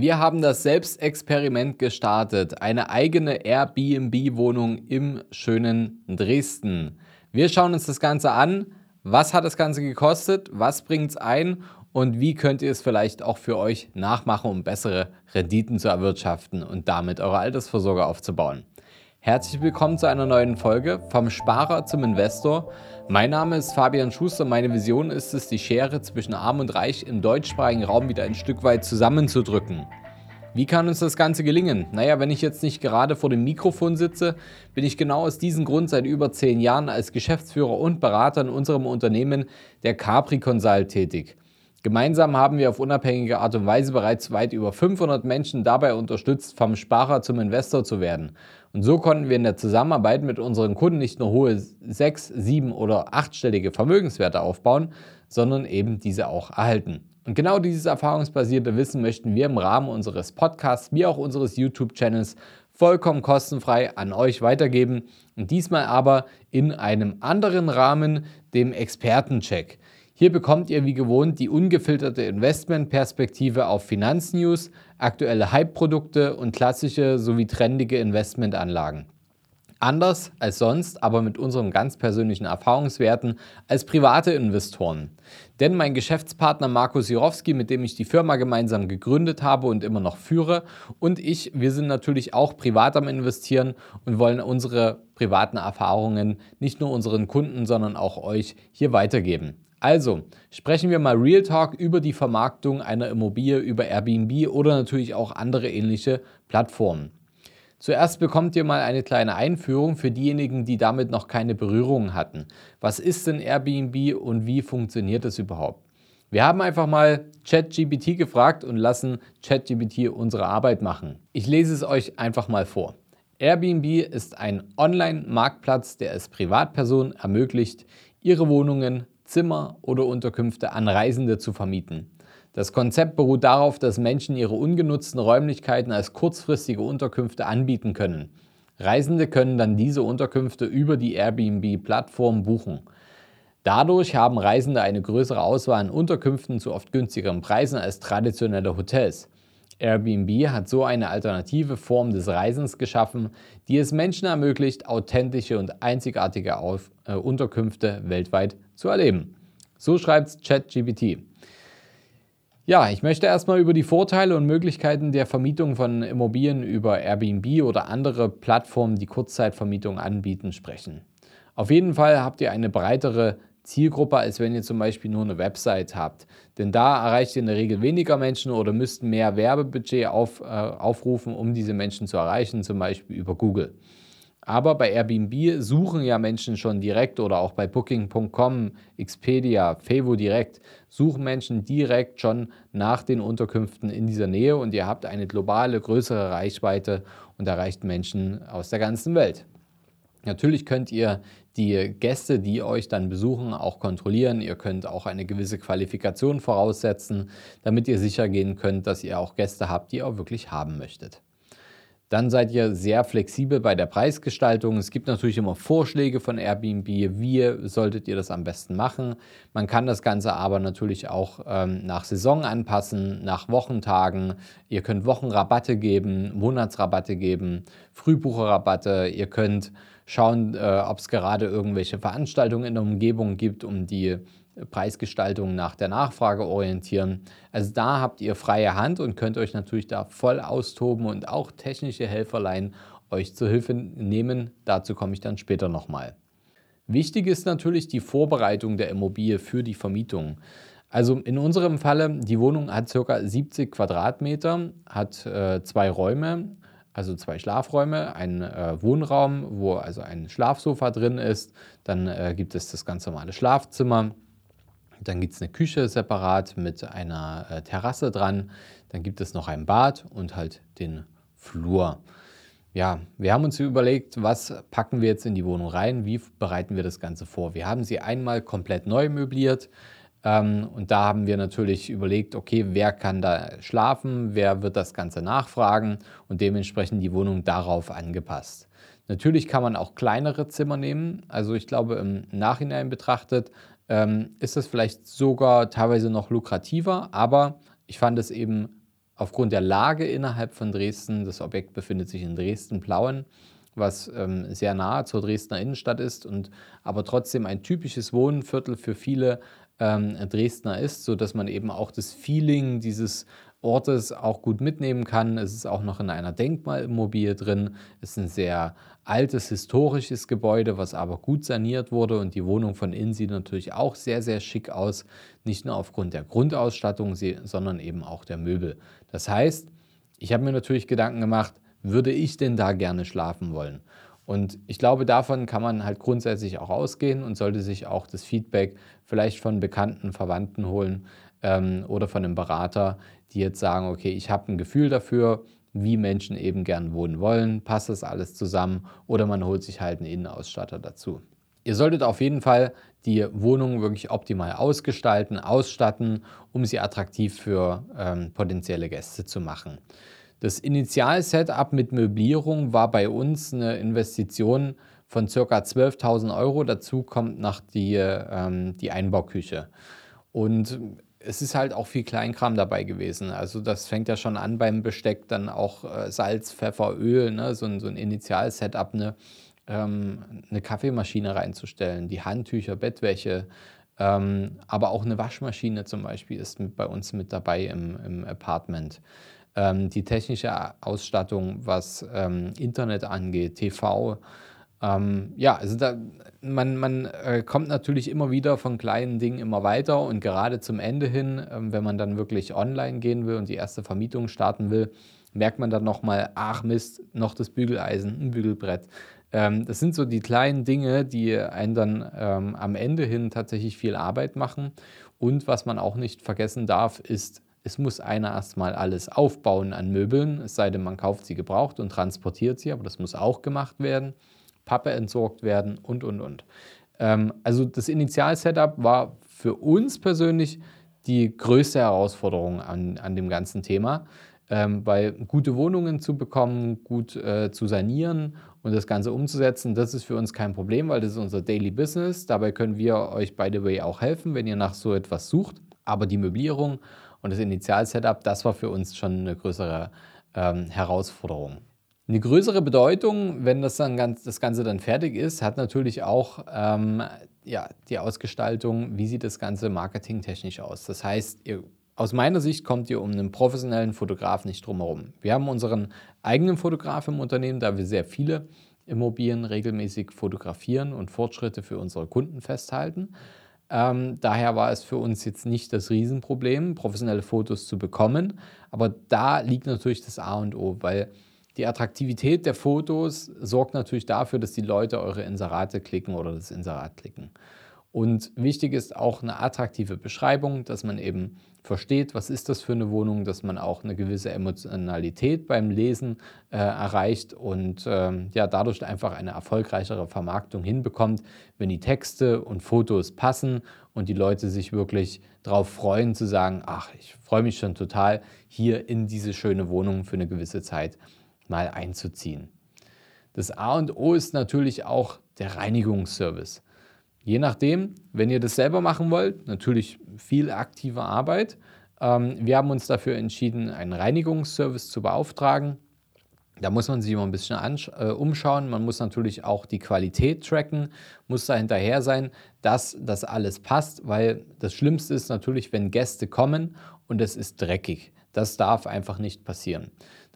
Wir haben das Selbstexperiment gestartet, eine eigene Airbnb-Wohnung im schönen Dresden. Wir schauen uns das Ganze an. Was hat das Ganze gekostet? Was bringt es ein? Und wie könnt ihr es vielleicht auch für euch nachmachen, um bessere Renditen zu erwirtschaften und damit eure Altersvorsorge aufzubauen? Herzlich willkommen zu einer neuen Folge vom Sparer zum Investor. Mein Name ist Fabian Schuster. Meine Vision ist es, die Schere zwischen Arm und Reich im deutschsprachigen Raum wieder ein Stück weit zusammenzudrücken. Wie kann uns das Ganze gelingen? Naja, wenn ich jetzt nicht gerade vor dem Mikrofon sitze, bin ich genau aus diesem Grund seit über zehn Jahren als Geschäftsführer und Berater in unserem Unternehmen der Capri Consult tätig. Gemeinsam haben wir auf unabhängige Art und Weise bereits weit über 500 Menschen dabei unterstützt, vom Sparer zum Investor zu werden. Und so konnten wir in der Zusammenarbeit mit unseren Kunden nicht nur hohe sechs, sieben oder achtstellige Vermögenswerte aufbauen, sondern eben diese auch erhalten. Und genau dieses erfahrungsbasierte Wissen möchten wir im Rahmen unseres Podcasts wie auch unseres YouTube-Channels vollkommen kostenfrei an euch weitergeben. Und diesmal aber in einem anderen Rahmen, dem Expertencheck. Hier bekommt ihr wie gewohnt die ungefilterte Investmentperspektive auf Finanznews, aktuelle Hype-Produkte und klassische sowie trendige Investmentanlagen. Anders als sonst, aber mit unseren ganz persönlichen Erfahrungswerten als private Investoren. Denn mein Geschäftspartner Markus Jirowski, mit dem ich die Firma gemeinsam gegründet habe und immer noch führe, und ich, wir sind natürlich auch privat am Investieren und wollen unsere privaten Erfahrungen nicht nur unseren Kunden, sondern auch euch hier weitergeben. Also, sprechen wir mal Real Talk über die Vermarktung einer Immobilie über Airbnb oder natürlich auch andere ähnliche Plattformen. Zuerst bekommt ihr mal eine kleine Einführung für diejenigen, die damit noch keine Berührung hatten. Was ist denn Airbnb und wie funktioniert es überhaupt? Wir haben einfach mal ChatGPT gefragt und lassen ChatGPT unsere Arbeit machen. Ich lese es euch einfach mal vor. Airbnb ist ein Online-Marktplatz, der es Privatpersonen ermöglicht, ihre Wohnungen Zimmer oder Unterkünfte an Reisende zu vermieten. Das Konzept beruht darauf, dass Menschen ihre ungenutzten Räumlichkeiten als kurzfristige Unterkünfte anbieten können. Reisende können dann diese Unterkünfte über die Airbnb-Plattform buchen. Dadurch haben Reisende eine größere Auswahl an Unterkünften zu oft günstigeren Preisen als traditionelle Hotels. Airbnb hat so eine alternative Form des Reisens geschaffen, die es Menschen ermöglicht, authentische und einzigartige Auf äh, Unterkünfte weltweit zu erleben. So schreibt ChatGPT. Ja, ich möchte erstmal über die Vorteile und Möglichkeiten der Vermietung von Immobilien über Airbnb oder andere Plattformen, die Kurzzeitvermietung anbieten, sprechen. Auf jeden Fall habt ihr eine breitere Zielgruppe, als wenn ihr zum Beispiel nur eine Website habt. Denn da erreicht ihr in der Regel weniger Menschen oder müsst mehr Werbebudget auf, äh, aufrufen, um diese Menschen zu erreichen, zum Beispiel über Google. Aber bei Airbnb suchen ja Menschen schon direkt oder auch bei Booking.com, Expedia, Fevo direkt, suchen Menschen direkt schon nach den Unterkünften in dieser Nähe und ihr habt eine globale, größere Reichweite und erreicht Menschen aus der ganzen Welt. Natürlich könnt ihr die Gäste, die euch dann besuchen, auch kontrollieren. Ihr könnt auch eine gewisse Qualifikation voraussetzen, damit ihr sicher gehen könnt, dass ihr auch Gäste habt, die ihr auch wirklich haben möchtet. Dann seid ihr sehr flexibel bei der Preisgestaltung. Es gibt natürlich immer Vorschläge von Airbnb, wie solltet ihr das am besten machen. Man kann das Ganze aber natürlich auch ähm, nach Saison anpassen, nach Wochentagen. Ihr könnt Wochenrabatte geben, Monatsrabatte geben, Frühbucherrabatte. Ihr könnt schauen, äh, ob es gerade irgendwelche Veranstaltungen in der Umgebung gibt, um die Preisgestaltung nach der Nachfrage orientieren. Also da habt ihr freie Hand und könnt euch natürlich da voll austoben und auch technische Helferlein euch zur Hilfe nehmen. Dazu komme ich dann später nochmal. Wichtig ist natürlich die Vorbereitung der Immobilie für die Vermietung. Also in unserem Falle, die Wohnung hat ca. 70 Quadratmeter, hat äh, zwei Räume, also zwei Schlafräume, ein äh, Wohnraum, wo also ein Schlafsofa drin ist. Dann äh, gibt es das ganz normale Schlafzimmer, dann gibt es eine Küche separat mit einer äh, Terrasse dran. Dann gibt es noch ein Bad und halt den Flur. Ja, wir haben uns überlegt, was packen wir jetzt in die Wohnung rein, wie bereiten wir das Ganze vor. Wir haben sie einmal komplett neu möbliert und da haben wir natürlich überlegt, okay, wer kann da schlafen, wer wird das Ganze nachfragen und dementsprechend die Wohnung darauf angepasst. Natürlich kann man auch kleinere Zimmer nehmen. Also ich glaube, im Nachhinein betrachtet ähm, ist das vielleicht sogar teilweise noch lukrativer, aber ich fand es eben aufgrund der Lage innerhalb von Dresden, das Objekt befindet sich in Dresden-Plauen, was ähm, sehr nahe zur Dresdner Innenstadt ist und aber trotzdem ein typisches Wohnviertel für viele ähm, Dresdner ist, sodass man eben auch das Feeling dieses Ortes auch gut mitnehmen kann. Es ist auch noch in einer Denkmalimmobilie drin. Es ist ein sehr altes, historisches Gebäude, was aber gut saniert wurde und die Wohnung von innen sieht natürlich auch sehr, sehr schick aus. Nicht nur aufgrund der Grundausstattung, sondern eben auch der Möbel. Das heißt, ich habe mir natürlich Gedanken gemacht, würde ich denn da gerne schlafen wollen? Und ich glaube, davon kann man halt grundsätzlich auch ausgehen und sollte sich auch das Feedback vielleicht von bekannten Verwandten holen ähm, oder von einem Berater, die jetzt sagen, okay, ich habe ein Gefühl dafür, wie Menschen eben gern wohnen wollen, passt das alles zusammen oder man holt sich halt einen Innenausstatter dazu. Ihr solltet auf jeden Fall die Wohnung wirklich optimal ausgestalten, ausstatten, um sie attraktiv für ähm, potenzielle Gäste zu machen. Das Initial-Setup mit Möblierung war bei uns eine Investition von ca. 12.000 Euro. Dazu kommt noch die, ähm, die Einbauküche. Und es ist halt auch viel Kleinkram dabei gewesen. Also das fängt ja schon an beim Besteck, dann auch äh, Salz, Pfeffer, Öl, ne? so, ein, so ein Initial-Setup, eine, ähm, eine Kaffeemaschine reinzustellen, die Handtücher, Bettwäsche, ähm, aber auch eine Waschmaschine zum Beispiel ist bei uns mit dabei im, im Apartment ähm, die technische Ausstattung, was ähm, Internet angeht, TV. Ähm, ja, also da, man, man äh, kommt natürlich immer wieder von kleinen Dingen immer weiter und gerade zum Ende hin, ähm, wenn man dann wirklich online gehen will und die erste Vermietung starten will, merkt man dann nochmal, ach Mist, noch das Bügeleisen, ein Bügelbrett. Ähm, das sind so die kleinen Dinge, die einen dann ähm, am Ende hin tatsächlich viel Arbeit machen. Und was man auch nicht vergessen darf, ist es muss einer erstmal alles aufbauen an Möbeln, es sei denn, man kauft sie gebraucht und transportiert sie, aber das muss auch gemacht werden. Pappe entsorgt werden und, und, und. Ähm, also das Initial-Setup war für uns persönlich die größte Herausforderung an, an dem ganzen Thema, ähm, weil gute Wohnungen zu bekommen, gut äh, zu sanieren und das Ganze umzusetzen, das ist für uns kein Problem, weil das ist unser Daily Business. Dabei können wir euch, by the way, auch helfen, wenn ihr nach so etwas sucht. Aber die Möblierung und das Initial-Setup, das war für uns schon eine größere ähm, Herausforderung. Eine größere Bedeutung, wenn das, dann ganz, das Ganze dann fertig ist, hat natürlich auch ähm, ja, die Ausgestaltung, wie sieht das Ganze marketingtechnisch aus. Das heißt, ihr, aus meiner Sicht kommt ihr um einen professionellen Fotograf nicht drum herum. Wir haben unseren eigenen Fotograf im Unternehmen, da wir sehr viele Immobilien regelmäßig fotografieren und Fortschritte für unsere Kunden festhalten. Ähm, daher war es für uns jetzt nicht das Riesenproblem, professionelle Fotos zu bekommen. Aber da liegt natürlich das A und O, weil die Attraktivität der Fotos sorgt natürlich dafür, dass die Leute eure Inserate klicken oder das Inserat klicken. Und wichtig ist auch eine attraktive Beschreibung, dass man eben versteht, was ist das für eine Wohnung, dass man auch eine gewisse Emotionalität beim Lesen äh, erreicht und ähm, ja, dadurch einfach eine erfolgreichere Vermarktung hinbekommt, wenn die Texte und Fotos passen und die Leute sich wirklich darauf freuen zu sagen, ach, ich freue mich schon total, hier in diese schöne Wohnung für eine gewisse Zeit mal einzuziehen. Das A und O ist natürlich auch der Reinigungsservice. Je nachdem, wenn ihr das selber machen wollt, natürlich viel aktive Arbeit. Ähm, wir haben uns dafür entschieden, einen Reinigungsservice zu beauftragen. Da muss man sich immer ein bisschen äh, umschauen. Man muss natürlich auch die Qualität tracken, muss da hinterher sein, dass das alles passt, weil das Schlimmste ist natürlich, wenn Gäste kommen und es ist dreckig. Das darf einfach nicht passieren.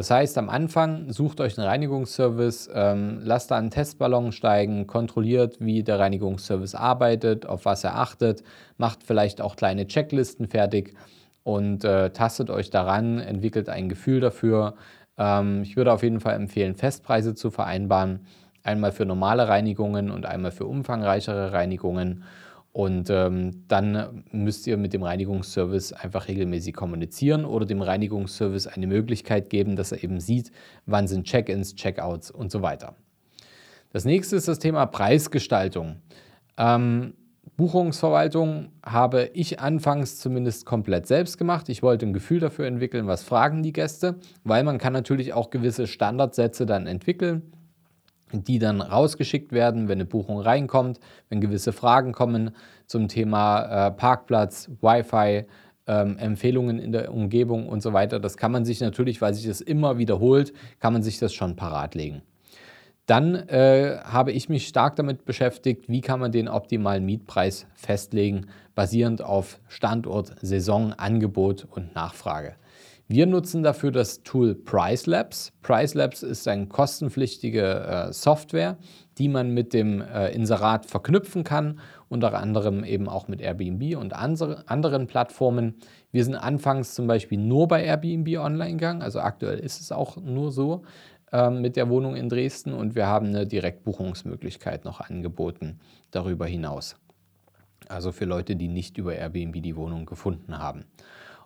Das heißt, am Anfang sucht euch einen Reinigungsservice, ähm, lasst da einen Testballon steigen, kontrolliert, wie der Reinigungsservice arbeitet, auf was er achtet, macht vielleicht auch kleine Checklisten fertig und äh, tastet euch daran, entwickelt ein Gefühl dafür. Ähm, ich würde auf jeden Fall empfehlen, Festpreise zu vereinbaren, einmal für normale Reinigungen und einmal für umfangreichere Reinigungen. Und ähm, dann müsst ihr mit dem Reinigungsservice einfach regelmäßig kommunizieren oder dem Reinigungsservice eine Möglichkeit geben, dass er eben sieht, wann sind Check-ins, Check-outs und so weiter. Das nächste ist das Thema Preisgestaltung. Ähm, Buchungsverwaltung habe ich anfangs zumindest komplett selbst gemacht. Ich wollte ein Gefühl dafür entwickeln, was fragen die Gäste, weil man kann natürlich auch gewisse Standardsätze dann entwickeln die dann rausgeschickt werden, wenn eine Buchung reinkommt, wenn gewisse Fragen kommen zum Thema äh, Parkplatz, Wi-Fi, ähm, Empfehlungen in der Umgebung und so weiter. Das kann man sich natürlich, weil sich das immer wiederholt, kann man sich das schon parat legen. Dann äh, habe ich mich stark damit beschäftigt, wie kann man den optimalen Mietpreis festlegen, basierend auf Standort, Saison, Angebot und Nachfrage. Wir nutzen dafür das Tool PriceLabs. PriceLabs ist eine kostenpflichtige äh, Software, die man mit dem äh, Inserat verknüpfen kann, unter anderem eben auch mit Airbnb und andere, anderen Plattformen. Wir sind anfangs zum Beispiel nur bei Airbnb online gegangen, also aktuell ist es auch nur so äh, mit der Wohnung in Dresden und wir haben eine Direktbuchungsmöglichkeit noch angeboten darüber hinaus. Also für Leute, die nicht über Airbnb die Wohnung gefunden haben.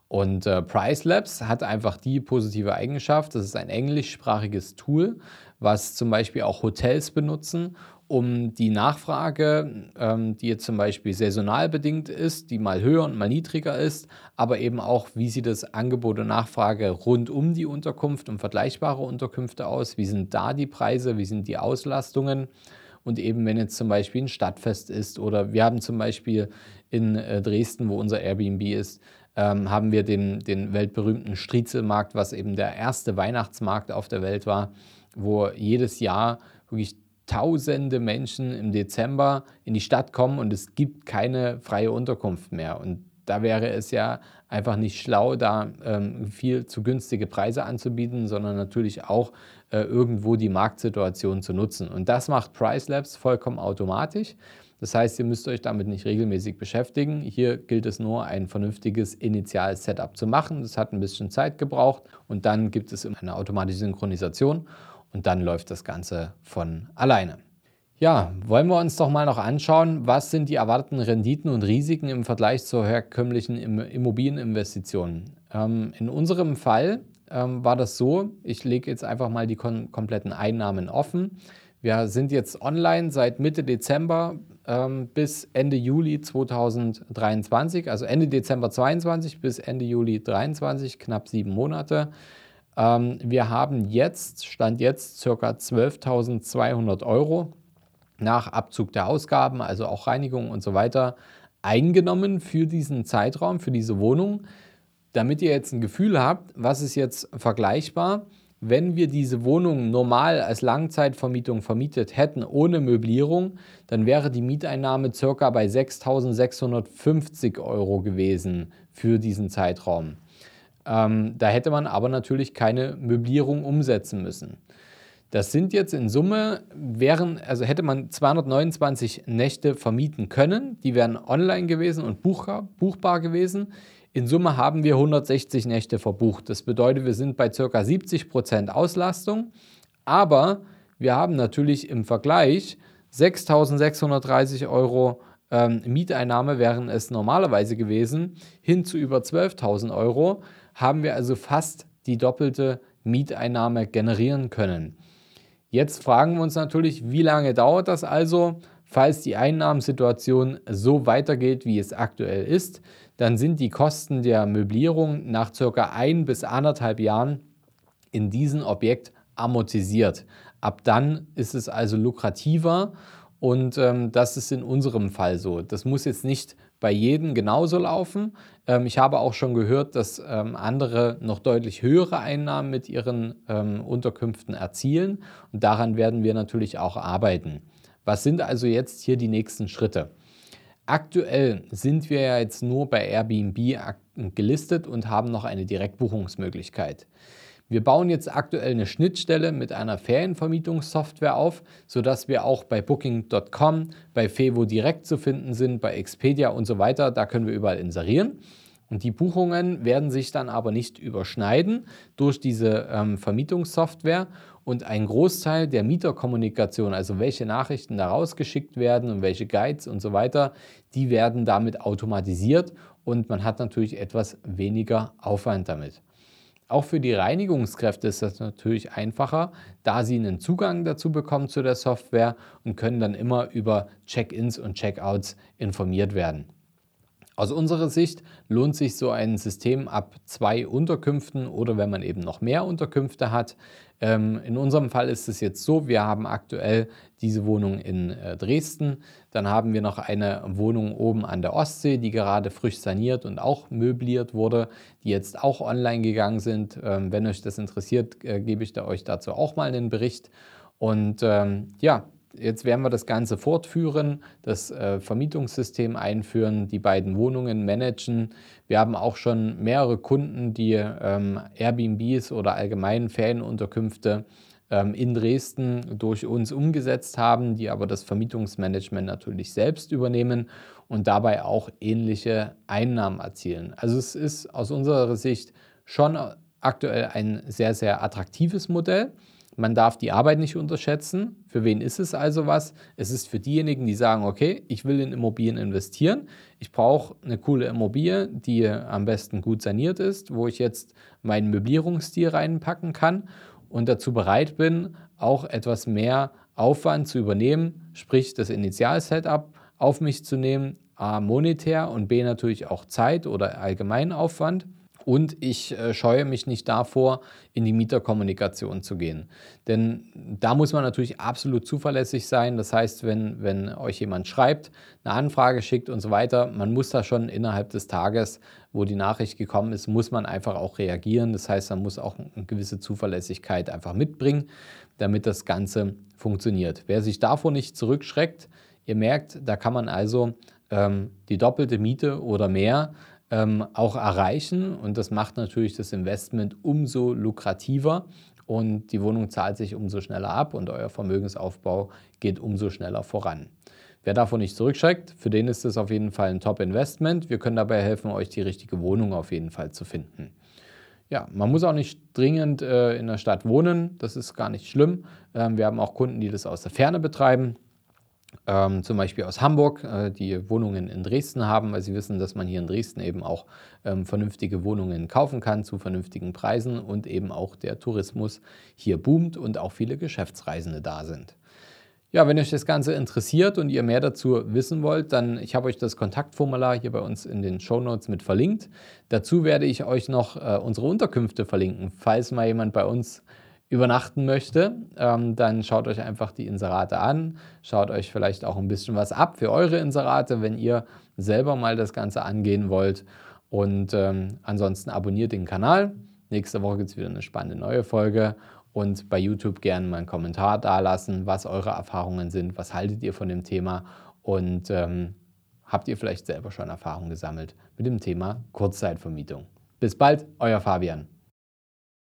Und äh, Pricelabs hat einfach die positive Eigenschaft, das ist ein englischsprachiges Tool, was zum Beispiel auch Hotels benutzen, um die Nachfrage, ähm, die jetzt zum Beispiel saisonal bedingt ist, die mal höher und mal niedriger ist, aber eben auch, wie sieht das Angebot und Nachfrage rund um die Unterkunft und vergleichbare Unterkünfte aus, wie sind da die Preise, wie sind die Auslastungen? Und eben wenn jetzt zum Beispiel ein Stadtfest ist oder wir haben zum Beispiel in äh, Dresden, wo unser Airbnb ist, ähm, haben wir den, den weltberühmten Striezelmarkt, was eben der erste Weihnachtsmarkt auf der Welt war, wo jedes Jahr wirklich tausende Menschen im Dezember in die Stadt kommen und es gibt keine freie Unterkunft mehr. Und da wäre es ja einfach nicht schlau, da ähm, viel zu günstige Preise anzubieten, sondern natürlich auch äh, irgendwo die Marktsituation zu nutzen. Und das macht PriceLabs vollkommen automatisch. Das heißt, ihr müsst euch damit nicht regelmäßig beschäftigen. Hier gilt es nur, ein vernünftiges Initial-Setup zu machen. Das hat ein bisschen Zeit gebraucht und dann gibt es eine automatische Synchronisation und dann läuft das Ganze von alleine. Ja, wollen wir uns doch mal noch anschauen, was sind die erwarteten Renditen und Risiken im Vergleich zur herkömmlichen Immobilieninvestition. Ähm, in unserem Fall ähm, war das so, ich lege jetzt einfach mal die kompletten Einnahmen offen. Wir sind jetzt online seit Mitte Dezember ähm, bis Ende Juli 2023, also Ende Dezember 22 bis Ende Juli 23, knapp sieben Monate. Ähm, wir haben jetzt, Stand jetzt, ca. 12.200 Euro nach Abzug der Ausgaben, also auch Reinigung und so weiter, eingenommen für diesen Zeitraum, für diese Wohnung, damit ihr jetzt ein Gefühl habt, was ist jetzt vergleichbar wenn wir diese Wohnung normal als Langzeitvermietung vermietet hätten, ohne Möblierung, dann wäre die Mieteinnahme circa bei 6.650 Euro gewesen für diesen Zeitraum. Ähm, da hätte man aber natürlich keine Möblierung umsetzen müssen. Das sind jetzt in Summe, wären, also hätte man 229 Nächte vermieten können, die wären online gewesen und buchbar, buchbar gewesen. In Summe haben wir 160 Nächte verbucht. Das bedeutet, wir sind bei ca. 70 Prozent Auslastung, aber wir haben natürlich im Vergleich 6.630 Euro ähm, Mieteinnahme, wären es normalerweise gewesen, hin zu über 12.000 Euro, haben wir also fast die doppelte Mieteinnahme generieren können. Jetzt fragen wir uns natürlich, wie lange dauert das also? Falls die Einnahmensituation so weitergeht, wie es aktuell ist, dann sind die Kosten der Möblierung nach circa ein bis anderthalb Jahren in diesem Objekt amortisiert. Ab dann ist es also lukrativer und ähm, das ist in unserem Fall so. Das muss jetzt nicht bei jedem genauso laufen. Ähm, ich habe auch schon gehört, dass ähm, andere noch deutlich höhere Einnahmen mit ihren ähm, Unterkünften erzielen und daran werden wir natürlich auch arbeiten. Was sind also jetzt hier die nächsten Schritte? Aktuell sind wir ja jetzt nur bei Airbnb gelistet und haben noch eine Direktbuchungsmöglichkeit. Wir bauen jetzt aktuell eine Schnittstelle mit einer Ferienvermietungssoftware auf, sodass wir auch bei Booking.com, bei Fevo direkt zu finden sind, bei Expedia und so weiter. Da können wir überall inserieren. Und die Buchungen werden sich dann aber nicht überschneiden durch diese ähm, Vermietungssoftware und ein Großteil der Mieterkommunikation, also welche Nachrichten da rausgeschickt werden und welche Guides und so weiter, die werden damit automatisiert und man hat natürlich etwas weniger Aufwand damit. Auch für die Reinigungskräfte ist das natürlich einfacher, da sie einen Zugang dazu bekommen zu der Software und können dann immer über Check-ins und Check-outs informiert werden. Aus unserer Sicht lohnt sich so ein System ab zwei Unterkünften oder wenn man eben noch mehr Unterkünfte hat. Ähm, in unserem Fall ist es jetzt so, wir haben aktuell diese Wohnung in äh, Dresden. Dann haben wir noch eine Wohnung oben an der Ostsee, die gerade frisch saniert und auch möbliert wurde, die jetzt auch online gegangen sind. Ähm, wenn euch das interessiert, äh, gebe ich da euch dazu auch mal einen Bericht. Und ähm, ja, Jetzt werden wir das Ganze fortführen, das äh, Vermietungssystem einführen, die beiden Wohnungen managen. Wir haben auch schon mehrere Kunden, die ähm, Airbnbs oder allgemeinen Ferienunterkünfte ähm, in Dresden durch uns umgesetzt haben, die aber das Vermietungsmanagement natürlich selbst übernehmen und dabei auch ähnliche Einnahmen erzielen. Also es ist aus unserer Sicht schon aktuell ein sehr, sehr attraktives Modell. Man darf die Arbeit nicht unterschätzen. Für wen ist es also was? Es ist für diejenigen, die sagen, okay, ich will in Immobilien investieren. Ich brauche eine coole Immobilie, die am besten gut saniert ist, wo ich jetzt meinen Möblierungsstil reinpacken kann und dazu bereit bin, auch etwas mehr Aufwand zu übernehmen, sprich das Initial-Setup auf mich zu nehmen, A, monetär und B, natürlich auch Zeit oder allgemeinen Aufwand und ich äh, scheue mich nicht davor, in die Mieterkommunikation zu gehen. Denn da muss man natürlich absolut zuverlässig sein. Das heißt, wenn, wenn euch jemand schreibt, eine Anfrage schickt und so weiter, man muss da schon innerhalb des Tages, wo die Nachricht gekommen ist, muss man einfach auch reagieren. Das heißt, man muss auch eine gewisse Zuverlässigkeit einfach mitbringen, damit das Ganze funktioniert. Wer sich davor nicht zurückschreckt, ihr merkt, da kann man also ähm, die doppelte Miete oder mehr ähm, auch erreichen. Und das macht natürlich das Investment umso lukrativer und die Wohnung zahlt sich umso schneller ab und euer Vermögensaufbau geht umso schneller voran. Wer davon nicht zurückschreckt, für den ist es auf jeden Fall ein Top-Investment. Wir können dabei helfen, euch die richtige Wohnung auf jeden Fall zu finden. Ja, man muss auch nicht dringend äh, in der Stadt wohnen, das ist gar nicht schlimm. Ähm, wir haben auch Kunden, die das aus der Ferne betreiben ähm, zum Beispiel aus Hamburg, äh, die Wohnungen in Dresden haben, weil sie wissen, dass man hier in Dresden eben auch ähm, vernünftige Wohnungen kaufen kann zu vernünftigen Preisen und eben auch der Tourismus hier boomt und auch viele Geschäftsreisende da sind. Ja, wenn euch das Ganze interessiert und ihr mehr dazu wissen wollt, dann ich habe euch das Kontaktformular hier bei uns in den Show Notes mit verlinkt. Dazu werde ich euch noch äh, unsere Unterkünfte verlinken, falls mal jemand bei uns übernachten möchte, ähm, dann schaut euch einfach die Inserate an, schaut euch vielleicht auch ein bisschen was ab für eure Inserate, wenn ihr selber mal das Ganze angehen wollt. Und ähm, ansonsten abonniert den Kanal. Nächste Woche gibt es wieder eine spannende neue Folge. Und bei YouTube gerne mal einen Kommentar dalassen, was eure Erfahrungen sind, was haltet ihr von dem Thema und ähm, habt ihr vielleicht selber schon Erfahrungen gesammelt mit dem Thema Kurzzeitvermietung. Bis bald, euer Fabian.